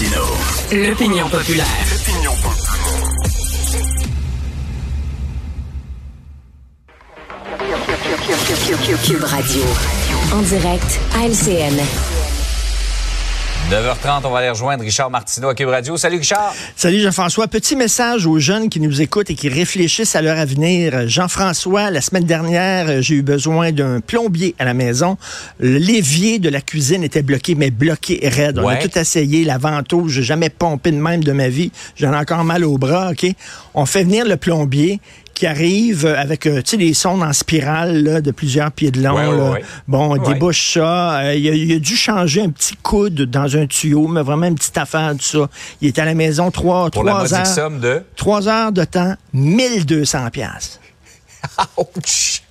Martino. L'opinion populaire. Cube Radio. En direct à LCN. 9h30, on va aller rejoindre Richard Martineau à Cube Radio. Salut Richard. Salut Jean-François. Petit message aux jeunes qui nous écoutent et qui réfléchissent à leur avenir. Jean-François, la semaine dernière, j'ai eu besoin d'un plombier à la maison. L'évier de la cuisine était bloqué, mais bloqué raide. On a tout essayé, la ventouse, j'ai jamais pompé de même de ma vie. J'en ai encore mal au bras, OK? On fait venir le plombier qui arrive avec, euh, des sondes en spirale là, de plusieurs pieds de long. Ouais, ouais, là. ouais. Bon, on débouche ça. Euh, il, a, il a dû changer un petit coude dans un tuyau, mais vraiment une petite affaire de ça. Il est à la maison trois, Pour trois heures. somme de... Trois heures de temps, 1200 pièces. Ouch!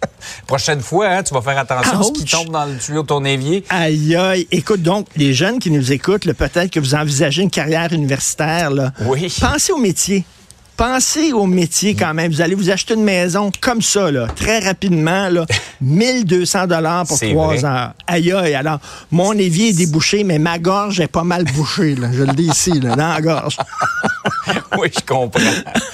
Prochaine fois, hein, tu vas faire attention à ce qui tombe dans le tuyau de ton évier. Aïe, aïe. Écoute, donc, les jeunes qui nous écoutent, peut-être que vous envisagez une carrière universitaire. Là. Oui. Pensez au métier. Pensez au métier quand même. Vous allez vous acheter une maison comme ça, là, très rapidement, là, 1200 dollars pour trois heures. Aïe, aïe. Alors, mon évier est débouché, mais ma gorge est pas mal bouchée. Là. Je le dis ici, là, dans la gorge. oui, je comprends.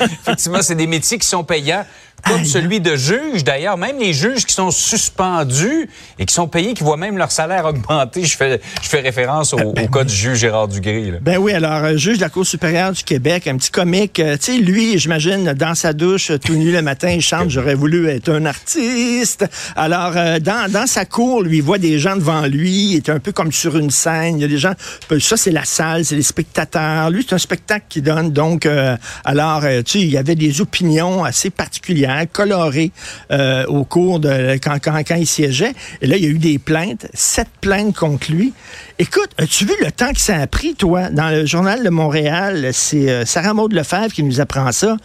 Effectivement, c'est des métiers qui sont payants. Comme Aïe. celui de juge, d'ailleurs. Même les juges qui sont suspendus et qui sont payés, qui voient même leur salaire augmenter. Je fais, je fais référence au, au cas du juge Gérard Dugré. là. Ben oui, alors, euh, juge de la Cour supérieure du Québec, un petit comique. euh, tu sais, lui, j'imagine, dans sa douche, euh, tout nu le matin, il chante « J'aurais voulu être un artiste ». Alors, euh, dans, dans sa cour, lui, il voit des gens devant lui, il est un peu comme sur une scène. Il y a des gens, euh, ça, c'est la salle, c'est les spectateurs. Lui, c'est un spectacle qu'il donne. Donc, euh, alors, tu sais, il y avait des opinions assez particulières, colorées euh, au cours de quand, quand, quand il siégeait. Et là, il y a eu des plaintes, sept plaintes contre lui. Écoute, as-tu vu le temps que ça a pris, toi? Dans le journal de Montréal, c'est euh, Sarah Maud Lefebvre qui nous apprend ça.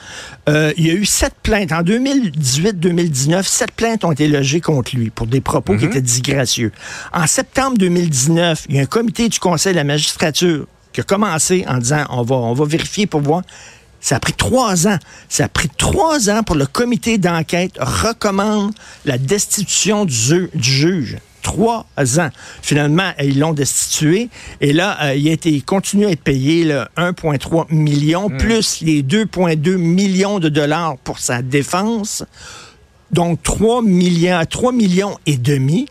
Euh, il y a eu sept plaintes. En 2018-2019, sept plaintes ont été logées contre lui pour des propos qui étaient disgracieux. En septembre 2019, il y a un comité du Conseil de la magistrature qui a commencé en disant on va, on va vérifier pour voir. Ça a pris trois ans. Ça a pris trois ans pour le comité d'enquête recommande la destitution du, ju- du juge. Trois ans. Finalement, ils l'ont destitué. Et là, euh, il a été il continue à être payé là, 1,3 million, plus les 2,2 millions de dollars pour sa défense. Donc, 3 millions, 3 millions et demi.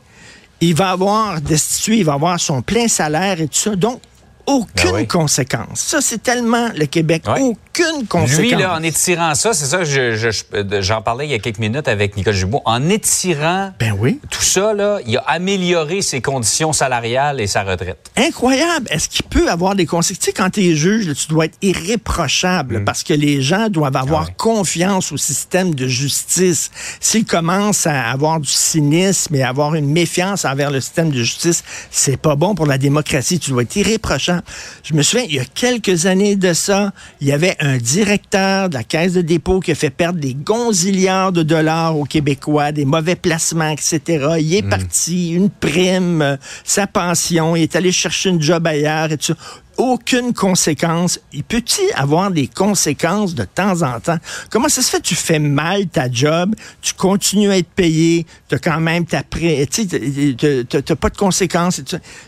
Il va avoir destitué, il va avoir son plein salaire et tout ça. Donc, aucune oui. conséquence. Ça, c'est tellement le Québec. Aucune conséquence. Lui, là, en étirant ça, c'est ça, je- je- je- j'en parlais il y a quelques minutes avec Nicole Jubaud, en étirant Ben oui. tout ça, là, il a amélioré ses conditions salariales et sa retraite. Incroyable. Est-ce qu'il peut avoir des conséquences? Tu sais, quand tu es juge, là, tu dois être irréprochable parce que les gens doivent avoir Mm. Ah ouais. confiance au système de justice. S'ils commencent à avoir du cynisme et avoir une méfiance envers le système de justice, c'est pas bon pour la démocratie. Tu dois être irréprochable. Je me souviens, il y a quelques années de ça, il y avait un directeur de la Caisse de dépôt qui a fait perdre des gonzillards de dollars aux Québécois, des mauvais placements, etc. Il est parti, une prime, euh, sa pension, il est allé chercher une job ailleurs et tout ça. Aucune conséquence. Il peut-il avoir des conséquences de temps en temps? Comment ça se fait? Tu fais mal ta job, tu continues à être payé, tu as quand même ta pré... Tu t'as pas de conséquences.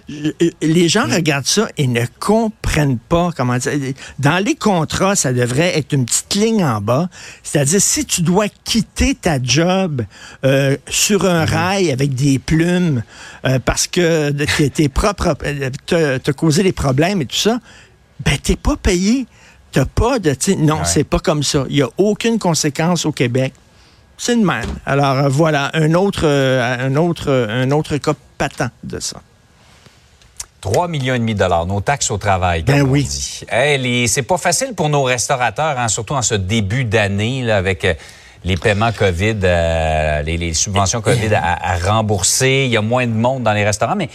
Je- Les gens regardent ça et ne comprennent pas comment dire. Dans les contrats, ça devrait être une petite ligne en bas. C'est-à-dire, si tu dois quitter ta job euh, sur un rail avec des plumes euh, parce que tes, propres euh, t'as causé des problèmes et tout ça, ben t'es pas payé. T'as pas de. Non, Ouais. c'est pas comme ça. Il y a aucune conséquence au Québec. C'est le même. Alors euh, voilà, un autre, euh, un autre, euh, un autre cas patent de ça. 3 millions et demi de dollars, nos taxes au travail, comme Ben on oui. dit. Hey, c'est pas facile pour nos restaurateurs, hein, surtout en ce début d'année, avec les paiements COVID, euh, les, les subventions COVID à, à rembourser. Il y a moins de monde dans les restaurants, mais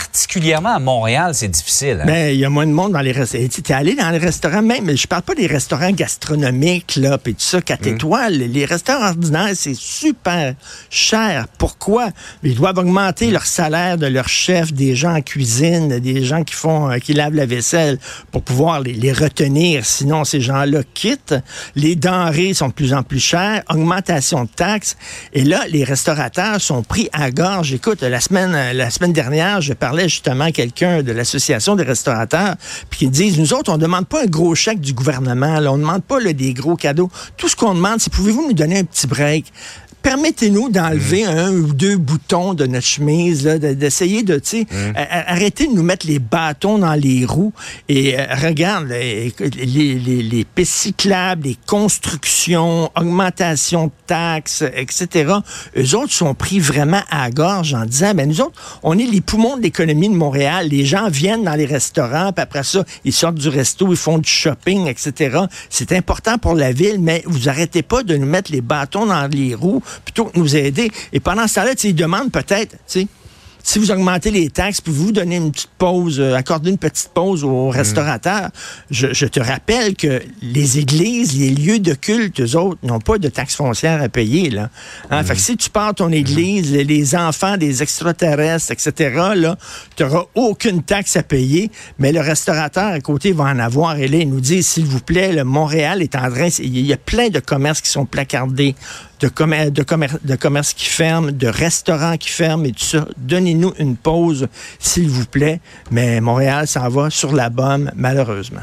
particulièrement à Montréal, c'est difficile. hein? Ben, il y a moins de monde dans les restaurants. Tu es allé dans les restaurants, même, je parle pas des restaurants gastronomiques, là, puis tout ça, quatre étoiles. Les restaurants ordinaires, c'est super cher. Pourquoi? Ils doivent augmenter leur salaire de leur chef, des gens en cuisine, des gens qui font, euh, qui lavent la vaisselle pour pouvoir les, les retenir. Sinon, ces gens-là quittent. Les denrées sont de plus en plus chères. Augmentation de taxes. Et là, les restaurateurs sont pris à gorge. Écoute, la semaine, la semaine dernière, je parlais parlais justement à quelqu'un de l'Association des restaurateurs, puis qui disent, nous autres, on ne demande pas un gros chèque du gouvernement, là, on ne demande pas des gros cadeaux. Tout ce qu'on demande, c'est pouvez-vous nous donner un petit break? Permettez-nous d'enlever mm. un ou deux boutons de notre chemise, d'essayer de, tu sais, mm. arrêter de nous mettre les bâtons dans les roues. Et euh, regarde, les, les, les, pistes cyclables, les constructions, augmentation de taxes, etc. Eux autres sont pris vraiment à la gorge en disant, ben nous autres, on est les poumons de l'économie de Montréal. Les gens viennent dans les restaurants, puis après ça, ils sortent du resto, ils font du shopping, etc. C'est important pour la ville, mais vous arrêtez pas de nous mettre les bâtons dans les roues plutôt que nous aider. Et pendant ce temps-là, ils demandent peut-être, si vous augmentez les taxes, pouvez-vous donner une petite pause, euh, accorder une petite pause aux mm. restaurateurs? Je, te rappelle que les églises, les lieux de culte, eux autres, n'ont pas de taxes foncières à payer. Là. Hein? Fait que si tu pars ton église, mm. les enfants des extraterrestres, etc., tu n'auras aucune taxe à payer, mais le restaurateur à côté va en avoir. Et là, il nous dit, s'il vous plaît, le Montréal est en train... Il y a plein de commerces qui sont placardés de, commerce, de, de commerce qui ferment, de restaurants qui ferment et tout ça. Donnez-nous une pause, s'il vous plaît. Mais Montréal s'en va sur la bombe, malheureusement.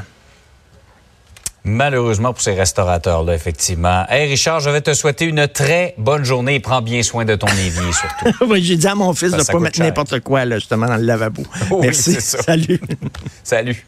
Malheureusement pour ces restaurateurs-là, effectivement. Hey Richard, je vais te souhaiter une très bonne journée et prends bien soin de ton évier surtout. oui, j'ai dit à mon fils de ne pas mettre n'importe quoi, là, justement, dans le lavabo. Merci. Salut. Salut.